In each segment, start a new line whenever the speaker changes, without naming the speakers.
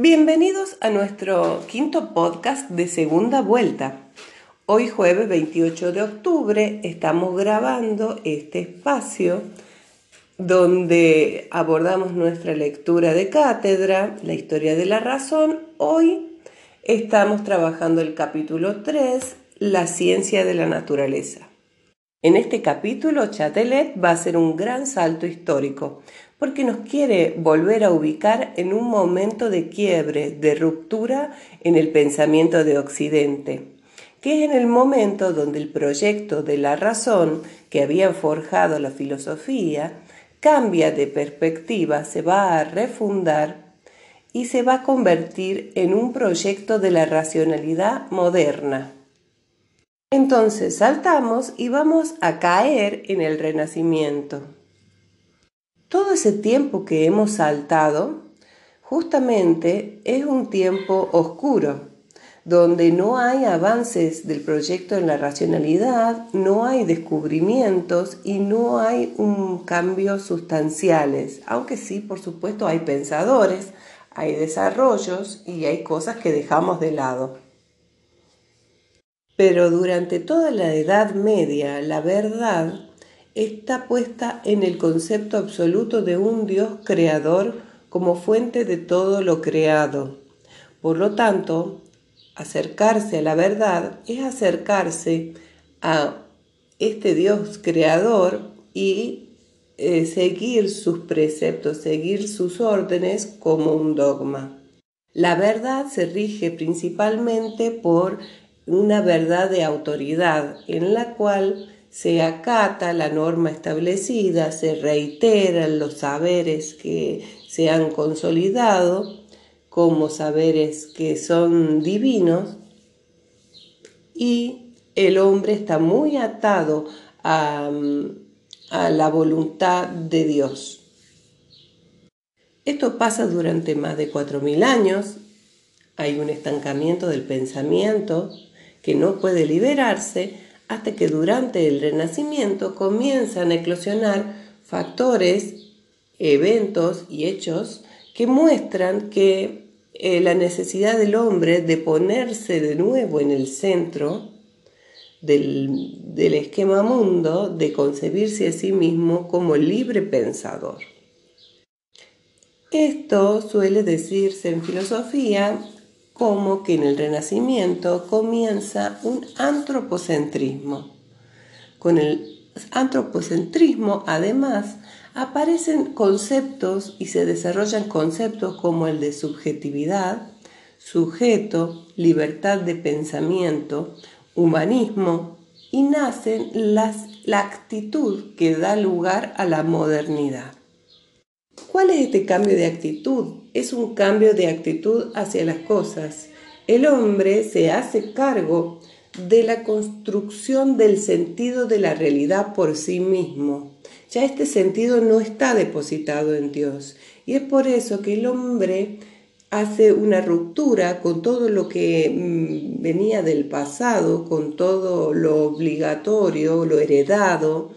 Bienvenidos a nuestro quinto podcast de segunda vuelta. Hoy jueves 28 de octubre estamos grabando este espacio donde abordamos nuestra lectura de cátedra, la historia de la razón. Hoy estamos trabajando el capítulo 3, la ciencia de la naturaleza. En este capítulo, Chatelet va a hacer un gran salto histórico, porque nos quiere volver a ubicar en un momento de quiebre, de ruptura en el pensamiento de Occidente, que es en el momento donde el proyecto de la razón que había forjado la filosofía cambia de perspectiva, se va a refundar y se va a convertir en un proyecto de la racionalidad moderna. Entonces saltamos y vamos a caer en el renacimiento. Ese tiempo que hemos saltado justamente es un tiempo oscuro, donde no hay avances del proyecto en la racionalidad, no hay descubrimientos y no hay un cambio sustanciales, aunque sí, por supuesto, hay pensadores, hay desarrollos y hay cosas que dejamos de lado. Pero durante toda la Edad Media, la verdad está puesta en el concepto absoluto de un Dios creador como fuente de todo lo creado. Por lo tanto, acercarse a la verdad es acercarse a este Dios creador y eh, seguir sus preceptos, seguir sus órdenes como un dogma. La verdad se rige principalmente por una verdad de autoridad en la cual se acata la norma establecida, se reiteran los saberes que se han consolidado como saberes que son divinos y el hombre está muy atado a, a la voluntad de Dios. Esto pasa durante más de 4.000 años, hay un estancamiento del pensamiento que no puede liberarse hasta que durante el Renacimiento comienzan a eclosionar factores, eventos y hechos que muestran que eh, la necesidad del hombre de ponerse de nuevo en el centro del, del esquema mundo, de concebirse a sí mismo como libre pensador. Esto suele decirse en filosofía como que en el Renacimiento comienza un antropocentrismo. Con el antropocentrismo, además, aparecen conceptos y se desarrollan conceptos como el de subjetividad, sujeto, libertad de pensamiento, humanismo, y nacen las, la actitud que da lugar a la modernidad. ¿Cuál es este cambio de actitud? Es un cambio de actitud hacia las cosas. El hombre se hace cargo de la construcción del sentido de la realidad por sí mismo. Ya este sentido no está depositado en Dios. Y es por eso que el hombre hace una ruptura con todo lo que mm, venía del pasado, con todo lo obligatorio, lo heredado,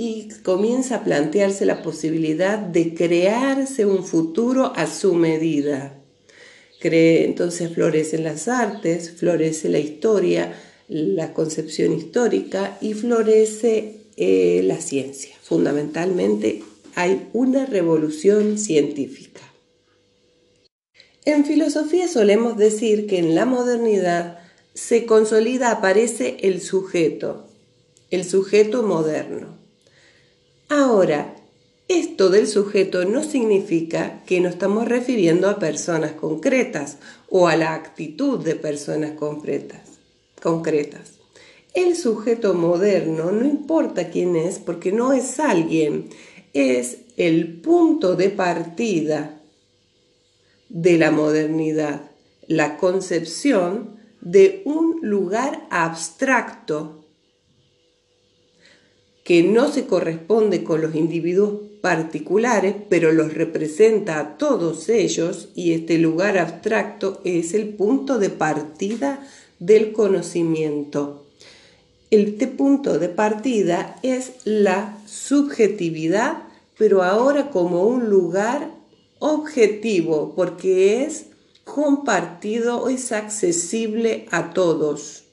y comienza a plantearse la posibilidad de crearse un futuro a su medida. Entonces florecen las artes, florece la historia, la concepción histórica y florece eh, la ciencia. Fundamentalmente hay una revolución científica. En filosofía solemos decir que en la modernidad se consolida, aparece el sujeto, el sujeto moderno. Ahora, esto del sujeto no significa que nos estamos refiriendo a personas concretas o a la actitud de personas concretas. concretas. El sujeto moderno no importa quién es porque no es alguien, es el punto de partida de la modernidad, la concepción de un lugar abstracto que no se corresponde con los individuos particulares, pero los representa a todos ellos y este lugar abstracto es el punto de partida del conocimiento. Este punto de partida es la subjetividad, pero ahora como un lugar objetivo, porque es compartido es accesible a todos.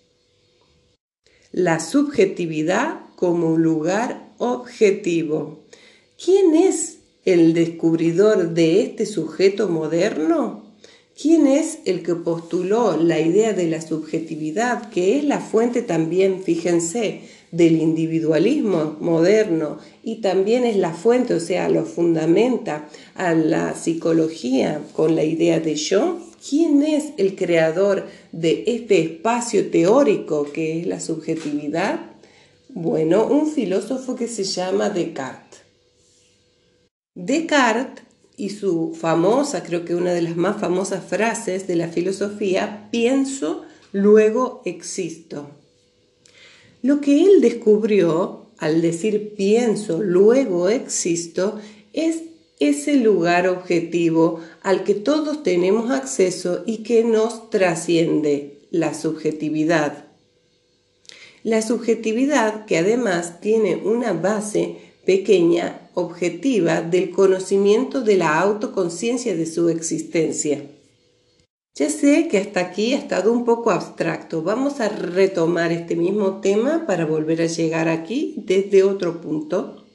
La subjetividad como un lugar objetivo. ¿Quién es el descubridor de este sujeto moderno? ¿Quién es el que postuló la idea de la subjetividad, que es la fuente también, fíjense, del individualismo moderno y también es la fuente, o sea, lo fundamenta a la psicología con la idea de yo? ¿Quién es el creador de este espacio teórico que es la subjetividad? Bueno, un filósofo que se llama Descartes. Descartes y su famosa, creo que una de las más famosas frases de la filosofía, pienso, luego existo. Lo que él descubrió al decir pienso, luego existo, es ese lugar objetivo al que todos tenemos acceso y que nos trasciende, la subjetividad. La subjetividad que además tiene una base pequeña objetiva del conocimiento de la autoconciencia de su existencia. Ya sé que hasta aquí ha estado un poco abstracto. Vamos a retomar este mismo tema para volver a llegar aquí desde otro punto.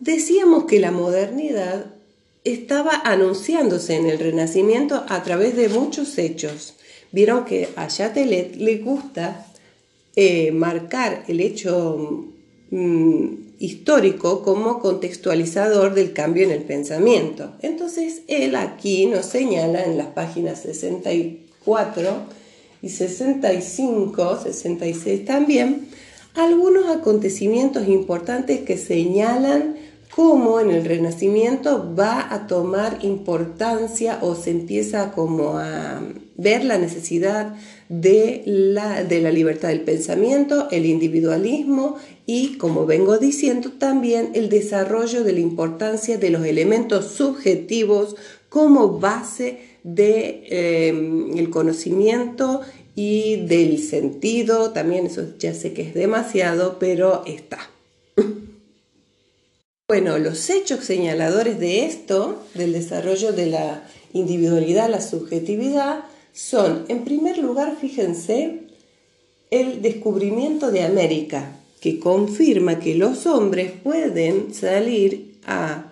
Decíamos que la modernidad estaba anunciándose en el Renacimiento a través de muchos hechos. Vieron que a Chatelet le gusta eh, marcar el hecho mm, histórico como contextualizador del cambio en el pensamiento. Entonces, él aquí nos señala en las páginas 64 y 65, 66 también, algunos acontecimientos importantes que señalan cómo en el Renacimiento va a tomar importancia o se empieza como a ver la necesidad de la, de la libertad del pensamiento, el individualismo y, como vengo diciendo, también el desarrollo de la importancia de los elementos subjetivos como base del de, eh, conocimiento y del sentido. También eso ya sé que es demasiado, pero está. Bueno, los hechos señaladores de esto, del desarrollo de la individualidad, la subjetividad, son, en primer lugar, fíjense, el descubrimiento de América, que confirma que los hombres pueden salir a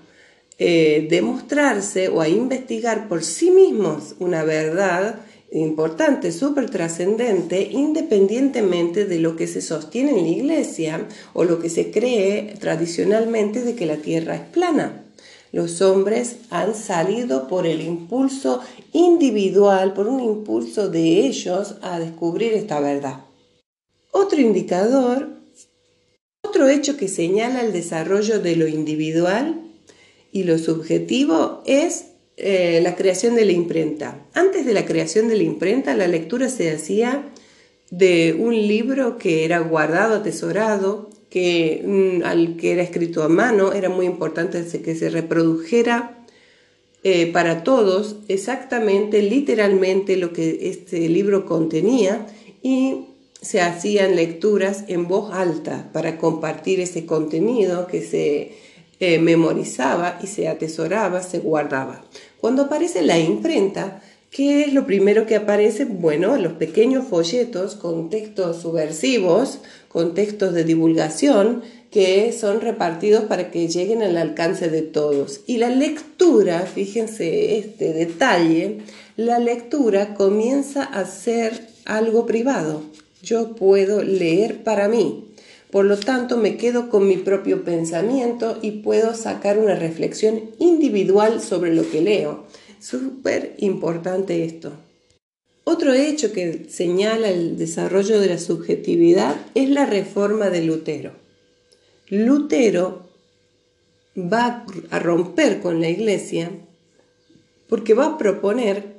eh, demostrarse o a investigar por sí mismos una verdad importante, súper trascendente, independientemente de lo que se sostiene en la iglesia o lo que se cree tradicionalmente de que la tierra es plana. Los hombres han salido por el impulso individual, por un impulso de ellos a descubrir esta verdad. Otro indicador, otro hecho que señala el desarrollo de lo individual y lo subjetivo es eh, la creación de la imprenta. Antes de la creación de la imprenta, la lectura se hacía de un libro que era guardado, atesorado, que mm, al que era escrito a mano era muy importante que se reprodujera eh, para todos exactamente, literalmente lo que este libro contenía y se hacían lecturas en voz alta para compartir ese contenido que se eh, memorizaba y se atesoraba, se guardaba. Cuando aparece la imprenta, ¿qué es lo primero que aparece? Bueno, los pequeños folletos con textos subversivos, con textos de divulgación que son repartidos para que lleguen al alcance de todos. Y la lectura, fíjense este detalle, la lectura comienza a ser algo privado. Yo puedo leer para mí. Por lo tanto, me quedo con mi propio pensamiento y puedo sacar una reflexión individual sobre lo que leo. Súper importante esto. Otro hecho que señala el desarrollo de la subjetividad es la reforma de Lutero. Lutero va a romper con la iglesia porque va a proponer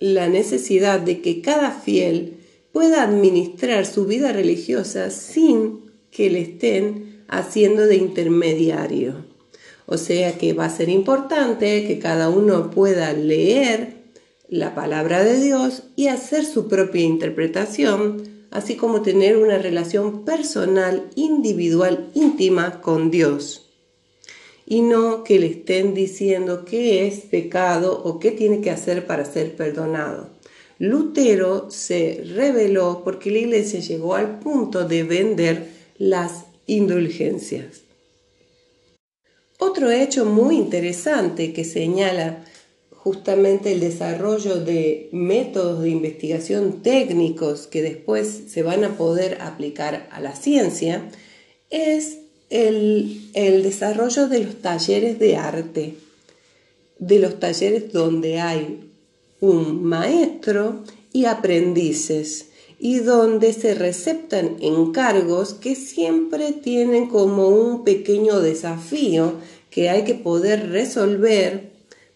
la necesidad de que cada fiel pueda administrar su vida religiosa sin que le estén haciendo de intermediario. O sea que va a ser importante que cada uno pueda leer la palabra de Dios y hacer su propia interpretación, así como tener una relación personal, individual, íntima con Dios. y no que le estén diciendo qué es pecado o qué tiene que hacer para ser perdonado. Lutero se rebeló porque la iglesia llegó al punto de vender las indulgencias. Otro hecho muy interesante que señala justamente el desarrollo de métodos de investigación técnicos que después se van a poder aplicar a la ciencia es el, desarrollo de los talleres de arte, de los talleres donde hay un maestro y aprendices y donde se receptan encargos que siempre tienen como un pequeño desafío que hay que poder resolver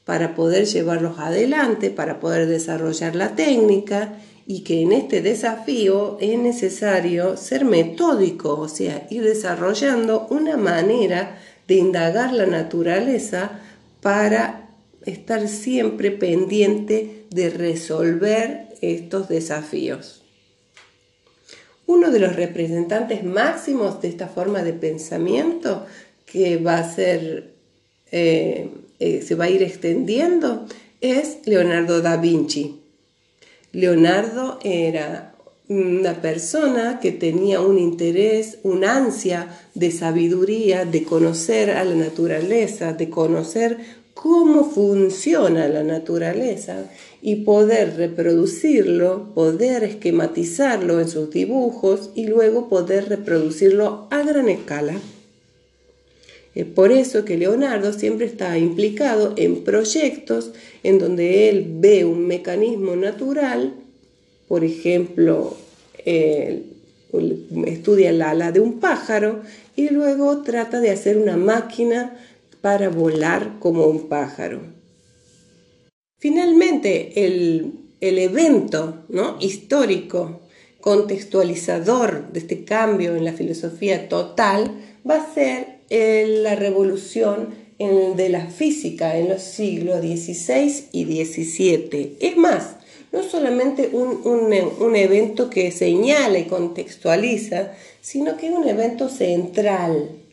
para poder llevarlos adelante, para poder desarrollar la técnica y que en este desafío es necesario ser metódico, o sea, ir desarrollando una manera de indagar la naturaleza para estar siempre pendiente de resolver estos desafíos. Uno de los representantes máximos de esta forma de pensamiento que va a ser, eh, eh, se va a ir extendiendo es Leonardo da Vinci. Leonardo era una persona que tenía un interés, una ansia de sabiduría, de conocer a la naturaleza, de conocer cómo funciona la naturaleza y poder reproducirlo, poder esquematizarlo en sus dibujos y luego poder reproducirlo a gran escala. Es por eso que Leonardo siempre está implicado en proyectos en donde él ve un mecanismo natural, por ejemplo, estudia la ala de un pájaro y luego trata de hacer una máquina para volar como un pájaro. Finalmente, el, evento ¿no? histórico, contextualizador de este cambio en la filosofía total, va a ser la revolución de la física en los siglos XVI y XVII. Es más, no solamente un, un, evento que señala y contextualiza, sino que es un evento central.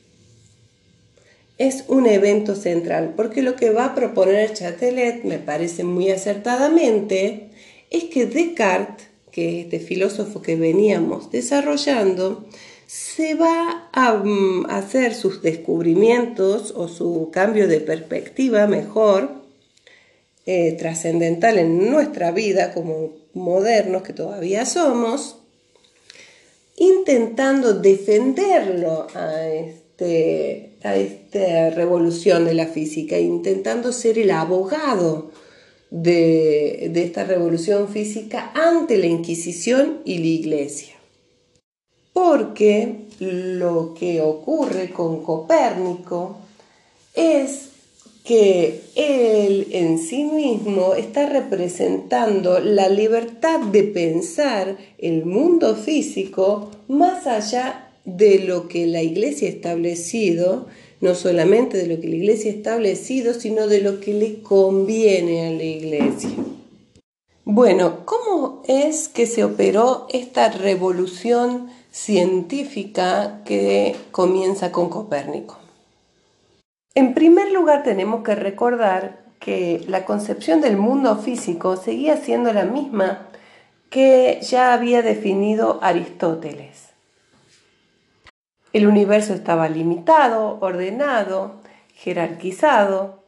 Es un evento central, porque lo que va a proponer Chatelet, me parece muy acertadamente, es que Descartes, que es este filósofo que veníamos desarrollando, se va a mm, hacer sus descubrimientos o su cambio de perspectiva mejor, eh, trascendental en nuestra vida como modernos que todavía somos, intentando defenderlo a, este, a esta revolución de la física, intentando ser el abogado de esta revolución física ante la Inquisición y la Iglesia. Porque lo que ocurre con Copérnico es que él en sí mismo está representando la libertad de pensar el mundo físico más allá de lo que la iglesia ha establecido, no solamente de lo que la iglesia ha establecido, sino de lo que le conviene a la iglesia. Bueno, ¿cómo es que se operó esta revolución científica que comienza con Copérnico. En primer lugar tenemos que recordar que la concepción del mundo físico seguía siendo la misma que ya había definido Aristóteles. El universo estaba limitado, ordenado, jerarquizado,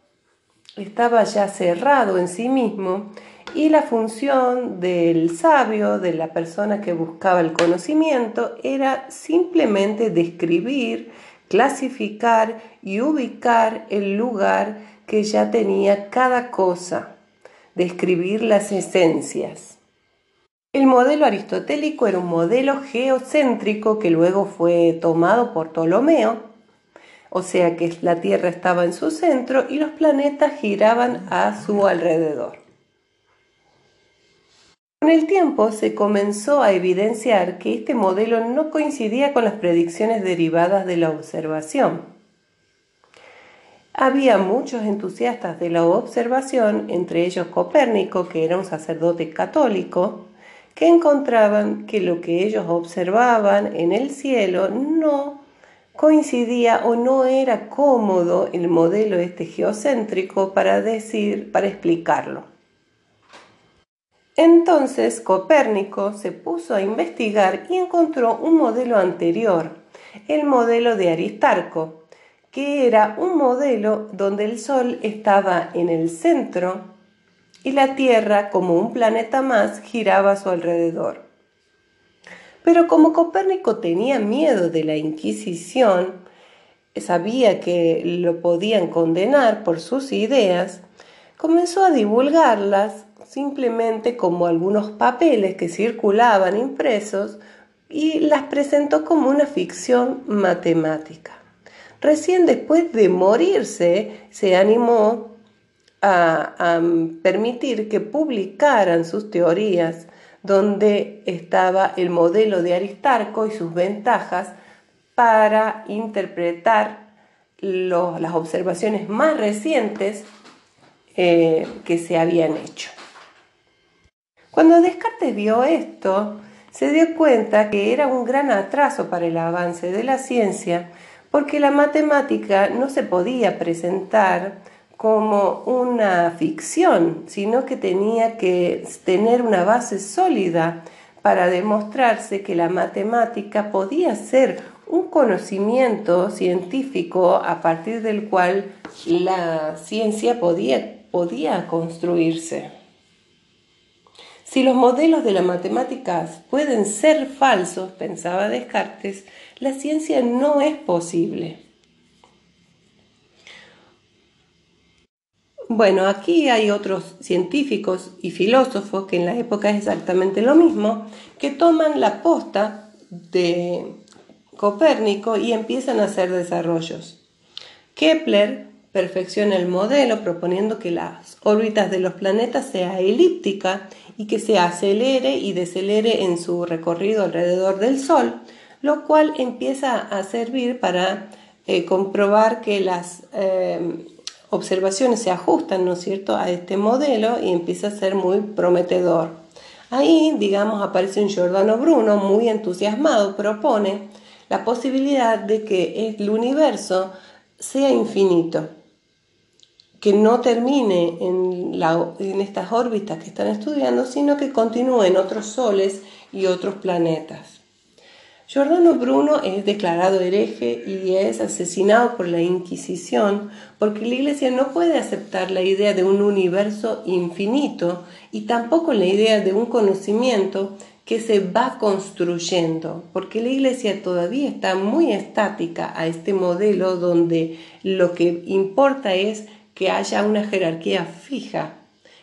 estaba ya cerrado en sí mismo y la función del sabio, de la persona que buscaba el conocimiento, era simplemente describir, clasificar y ubicar el lugar que ya tenía cada cosa, describir las esencias. El modelo aristotélico era un modelo geocéntrico que luego fue tomado por Ptolomeo, o sea que la Tierra estaba en su centro y los planetas giraban a su alrededor. Con el tiempo se comenzó a evidenciar que este modelo no coincidía con las predicciones derivadas de la observación. Había muchos entusiastas de la observación, entre ellos Copérnico, que era un sacerdote católico, que encontraban que lo que ellos observaban en el cielo no coincidía o no era cómodo el modelo este geocéntrico para decir, para explicarlo. Entonces Copérnico se puso a investigar y encontró un modelo anterior, el modelo de Aristarco, que era un modelo donde el Sol estaba en el centro y la Tierra, como un planeta más, giraba a su alrededor. Pero como Copérnico tenía miedo de la Inquisición, sabía que lo podían condenar por sus ideas, comenzó a divulgarlas simplemente como algunos papeles que circulaban impresos y las presentó como una ficción matemática. Recién después de morirse se animó a, permitir que publicaran sus teorías donde estaba el modelo de Aristarco y sus ventajas para interpretar las observaciones más recientes eh, que se habían hecho. Cuando Descartes vio esto, se dio cuenta que era un gran atraso para el avance de la ciencia porque la matemática no se podía presentar como una ficción, sino que tenía que tener una base sólida para demostrarse que la matemática podía ser un conocimiento científico a partir del cual la ciencia podía, podía construirse. Si los modelos de las matemáticas pueden ser falsos, pensaba Descartes, la ciencia no es posible. Bueno, aquí hay otros científicos y filósofos que en la época es exactamente lo mismo, que toman la posta de Copérnico y empiezan a hacer desarrollos. Kepler perfecciona el modelo proponiendo que las órbitas de los planetas sea elíptica y que se acelere y decelere en su recorrido alrededor del Sol, lo cual empieza a servir para eh, comprobar que las eh, observaciones se ajustan, ¿no es cierto?, a este modelo y empieza a ser muy prometedor. Ahí, digamos, aparece un Giordano Bruno muy entusiasmado, propone la posibilidad de que el universo sea infinito, que no termine en, en estas órbitas que están estudiando, sino que continúe en otros soles y otros planetas. Giordano Bruno es declarado hereje y es asesinado por la Inquisición porque la Iglesia no puede aceptar la idea de un universo infinito y tampoco la idea de un conocimiento que se va construyendo, porque la Iglesia todavía está muy estática a este modelo donde lo que importa es que haya una jerarquía fija,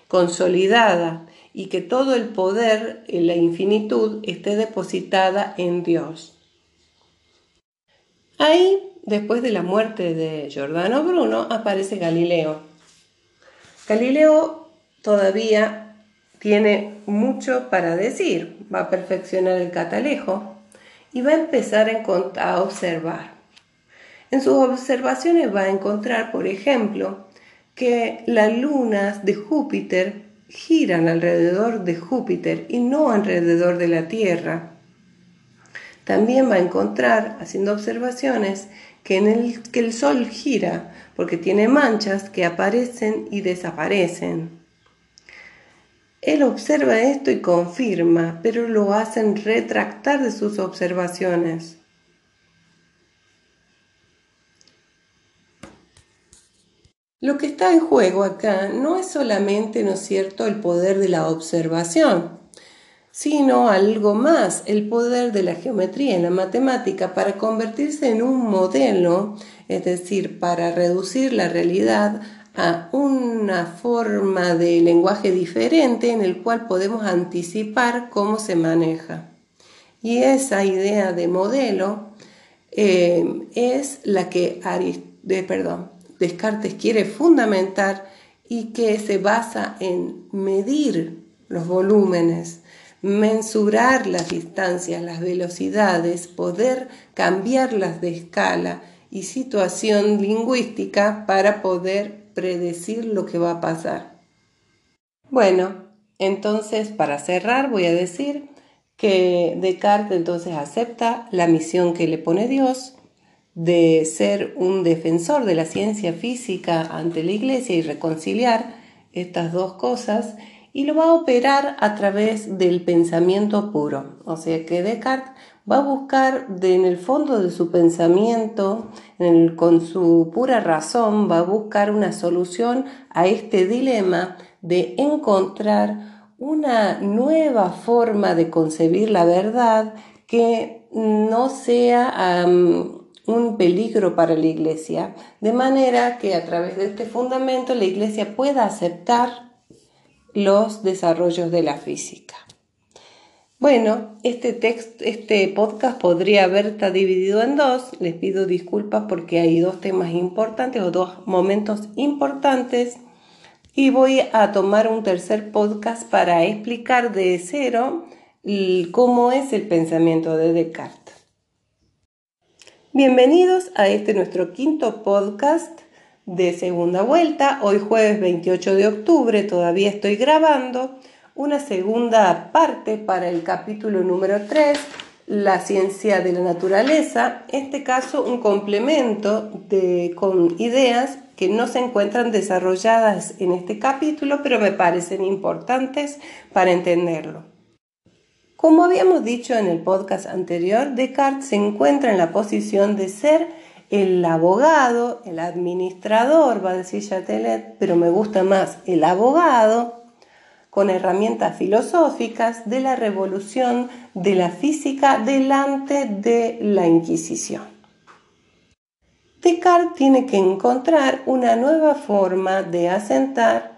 consolidada, y que todo el poder, en la infinitud, esté depositada en Dios. Ahí, después de la muerte de Giordano Bruno, aparece Galileo. Galileo todavía tiene mucho para decir, va a perfeccionar el catalejo y va a empezar a observar. En sus observaciones va a encontrar, por ejemplo, que las lunas de Júpiter giran alrededor de Júpiter y no alrededor de la Tierra. También va a encontrar, haciendo observaciones, que, en el, que el Sol gira porque tiene manchas que aparecen y desaparecen. Él observa esto y confirma, pero lo hacen retractar de sus observaciones. Lo que está en juego acá no es solamente, ¿no es cierto?, el poder de la observación, sino algo más, el poder de la geometría y la matemática para convertirse en un modelo, es decir, para reducir la realidad a una forma de lenguaje diferente en el cual podemos anticipar cómo se maneja. Y esa idea de modelo eh, es la que de, perdón, Descartes quiere fundamentar y que se basa en medir los volúmenes, mensurar las distancias, las velocidades, poder cambiarlas de escala y situación lingüística para poder predecir lo que va a pasar. Bueno, entonces para cerrar voy a decir que Descartes entonces acepta la misión que le pone Dios, de ser un defensor de la ciencia física ante la iglesia y reconciliar estas dos cosas y lo va a operar a través del pensamiento puro. O sea que Descartes va a buscar en el fondo de su pensamiento, con su pura razón, va a buscar una solución a este dilema de encontrar una nueva forma de concebir la verdad que no sea un peligro para la iglesia, de manera que a través de este fundamento la iglesia pueda aceptar los desarrollos de la física. Bueno, este, texto, este podcast podría haber dividido en dos. Les pido disculpas porque hay dos temas importantes o dos momentos importantes. Y voy a tomar un tercer podcast para explicar de cero cómo es el pensamiento de Descartes. Bienvenidos a este nuestro quinto podcast de segunda vuelta. Hoy jueves 28 de octubre todavía estoy grabando una segunda parte para el capítulo número 3, la ciencia de la naturaleza, en este caso un complemento con ideas que no se encuentran desarrolladas en este capítulo, pero me parecen importantes para entenderlo. Como habíamos dicho en el podcast anterior, Descartes se encuentra en la posición de ser el abogado, el administrador, va a decir Chatelet, pero me gusta más el abogado, con herramientas filosóficas de la revolución de la física delante de la Inquisición. Descartes tiene que encontrar una nueva forma de asentar,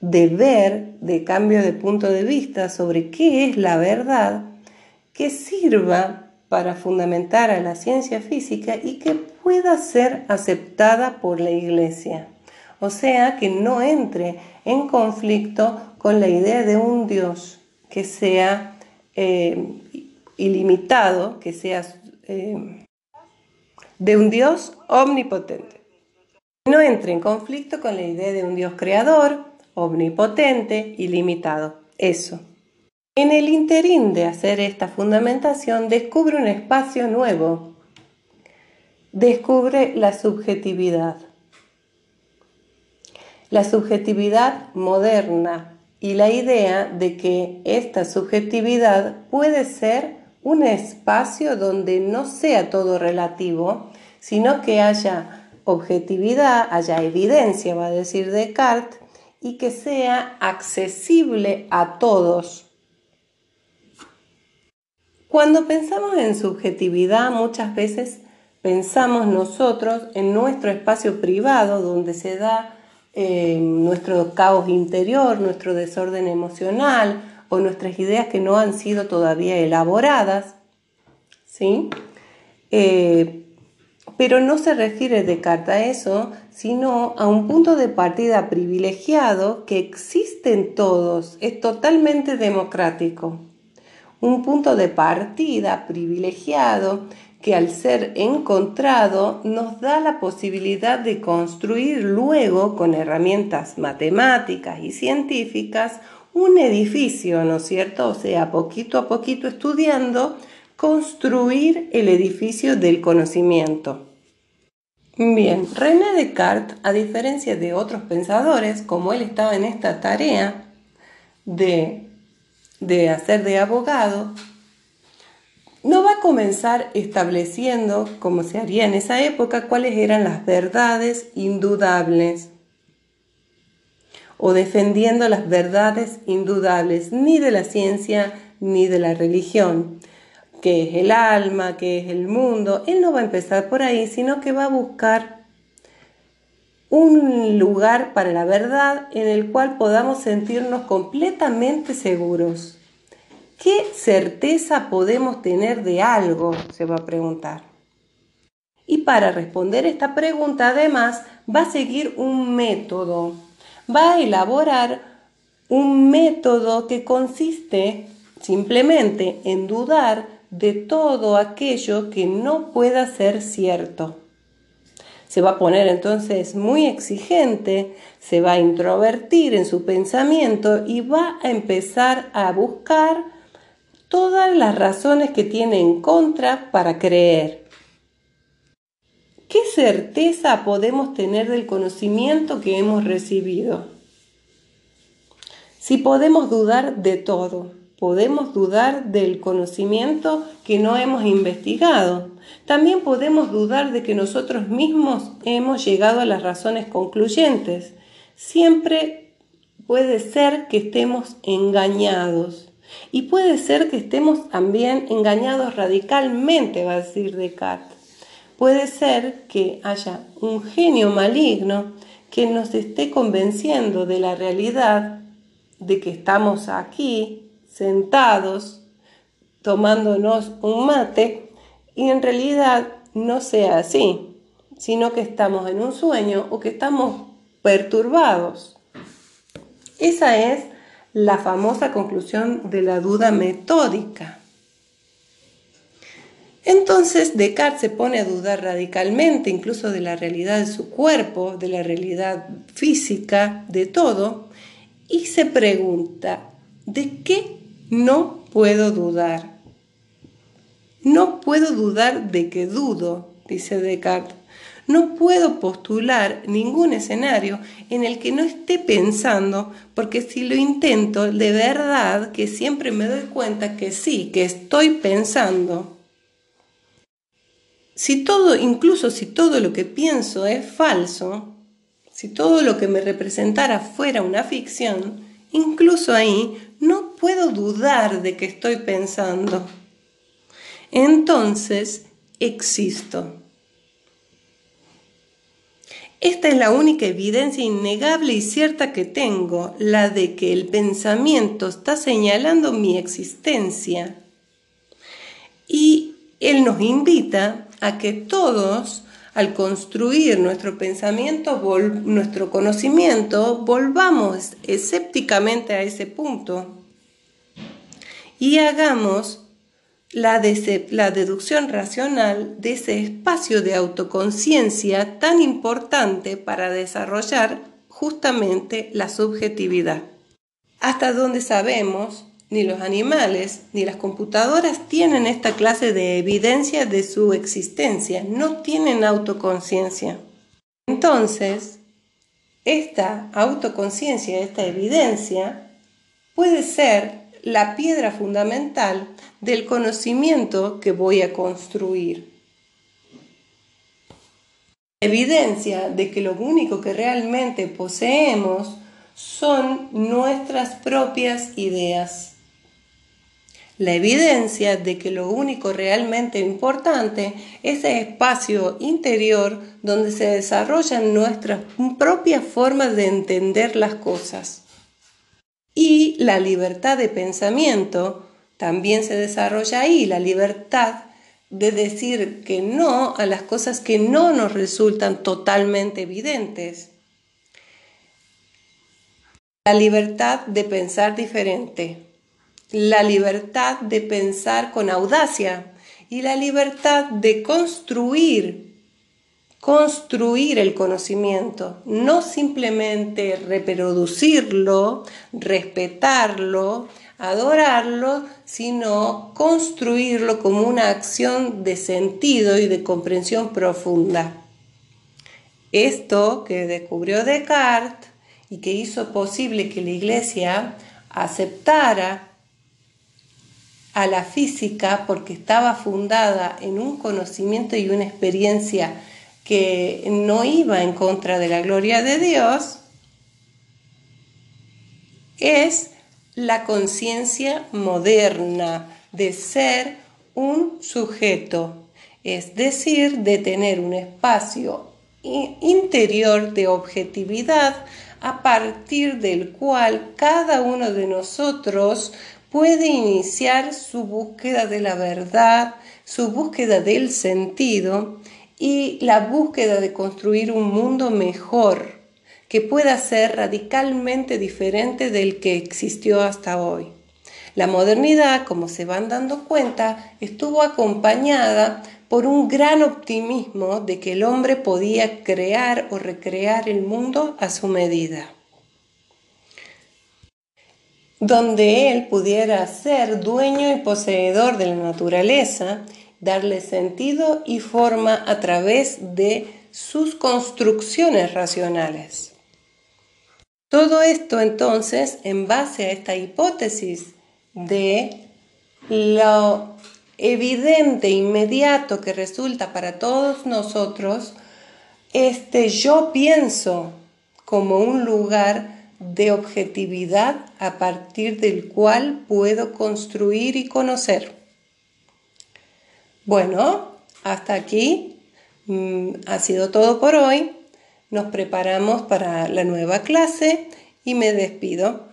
de ver, de cambio de punto de vista sobre qué es la verdad, que sirva para fundamentar a la ciencia física y que pueda ser aceptada por la Iglesia. O sea, que no entre en conflicto con la idea de un Dios que sea eh, ilimitado, que sea eh, de un Dios omnipotente. No entre en conflicto con la idea de un Dios creador, omnipotente, ilimitado. Eso. En el interín de hacer esta fundamentación descubre un espacio nuevo, descubre la subjetividad. La subjetividad moderna y la idea de que esta subjetividad puede ser un espacio donde no sea todo relativo, sino que haya objetividad, haya evidencia, va a decir Descartes, y que sea accesible a todos cuando pensamos en subjetividad, muchas veces pensamos nosotros en nuestro espacio privado, donde se da eh, nuestro caos interior, nuestro desorden emocional o nuestras ideas que no han sido todavía elaboradas, ¿sí? Eh, pero no se refiere Descartes a eso, sino a un punto de partida privilegiado que existe en todos, es totalmente democrático un punto de partida privilegiado que al ser encontrado nos da la posibilidad de construir luego con herramientas matemáticas y científicas un edificio, ¿no es cierto? O sea, poquito a poquito estudiando, construir el edificio del conocimiento. Bien, René Descartes, a diferencia de otros pensadores, como él estaba en esta tarea de de hacer de abogado, no va a comenzar estableciendo, como se haría en esa época, cuáles eran las verdades indudables o defendiendo las verdades indudables ni de la ciencia ni de la religión, que es el alma, que es el mundo. Él no va a empezar por ahí, sino que va a buscar un lugar para la verdad en el cual podamos sentirnos completamente seguros. ¿Qué certeza podemos tener de algo? se va a preguntar. Y para responder esta pregunta además va a seguir un método, va a elaborar un método que consiste simplemente en dudar de todo aquello que no pueda ser cierto se va a poner entonces muy exigente, se va a introvertir en su pensamiento y va a empezar a buscar todas las razones que tiene en contra para creer. ¿qué certeza podemos tener del conocimiento que hemos recibido? Si podemos dudar de todo, podemos dudar del conocimiento que no hemos investigado. También podemos dudar de que nosotros mismos hemos llegado a las razones concluyentes. Siempre puede ser que estemos engañados. Y puede ser que estemos también engañados radicalmente, va a decir Descartes. Puede ser que haya un genio maligno que nos esté convenciendo de la realidad de que estamos aquí sentados tomándonos un mate y en realidad no sea así, sino que estamos en un sueño o que estamos perturbados. Esa es la famosa conclusión de la duda metódica. Entonces Descartes se pone a dudar radicalmente incluso de la realidad de su cuerpo, de la realidad física, de todo, y se pregunta, ¿de qué no puedo dudar? No puedo dudar de que dudo, dice Descartes. No puedo postular ningún escenario en el que no esté pensando, porque si lo intento, de verdad que siempre me doy cuenta que sí, que estoy pensando. Si todo, incluso si todo lo que pienso es falso, si todo lo que me representara fuera una ficción, incluso ahí puedo dudar de que estoy pensando. Entonces existo. Esta es la única evidencia innegable y cierta que tengo, la de que el pensamiento está señalando mi existencia. Y él nos invita a que todos, al construir nuestro pensamiento, nuestro conocimiento, volvamos escépticamente a ese punto y hagamos la, deducción racional de ese espacio de autoconciencia tan importante para desarrollar justamente la subjetividad. Hasta donde sabemos, ni los animales ni las computadoras tienen esta clase de evidencia de su existencia, no tienen autoconciencia. Entonces, esta autoconciencia, esta evidencia, puede ser la piedra fundamental del conocimiento que voy a construir. Evidencia de que lo único que realmente poseemos son nuestras propias ideas. La evidencia de que lo único realmente importante es el espacio interior donde se desarrollan nuestras propias formas de entender las cosas. Y la libertad de pensamiento también se desarrolla ahí, la libertad de decir que no a las cosas que no nos resultan totalmente evidentes. La libertad de pensar diferente, la libertad de pensar con audacia y la libertad de construir construir el conocimiento, no simplemente reproducirlo, respetarlo, adorarlo, sino construirlo como una acción de sentido y de comprensión profunda. Esto que descubrió Descartes y que hizo posible que la Iglesia aceptara a la física porque estaba fundada en un conocimiento y una experiencia que no iba en contra de la gloria de Dios, es la conciencia moderna de ser un sujeto, es decir, de tener un espacio interior de objetividad a partir del cual cada uno de nosotros puede iniciar su búsqueda de la verdad, su búsqueda del sentido y la búsqueda de construir un mundo mejor que pueda ser radicalmente diferente del que existió hasta hoy. La modernidad, como se van dando cuenta, estuvo acompañada por un gran optimismo de que el hombre podía crear o recrear el mundo a su medida, donde él pudiera ser dueño y poseedor de la naturaleza darle sentido y forma a través de sus construcciones racionales. Todo esto entonces en base a esta hipótesis de lo evidente, inmediato que resulta para todos nosotros, este yo pienso como un lugar de objetividad a partir del cual puedo construir y conocer. Bueno, hasta aquí mm, ha sido todo por hoy. Nos preparamos para la nueva clase y me despido.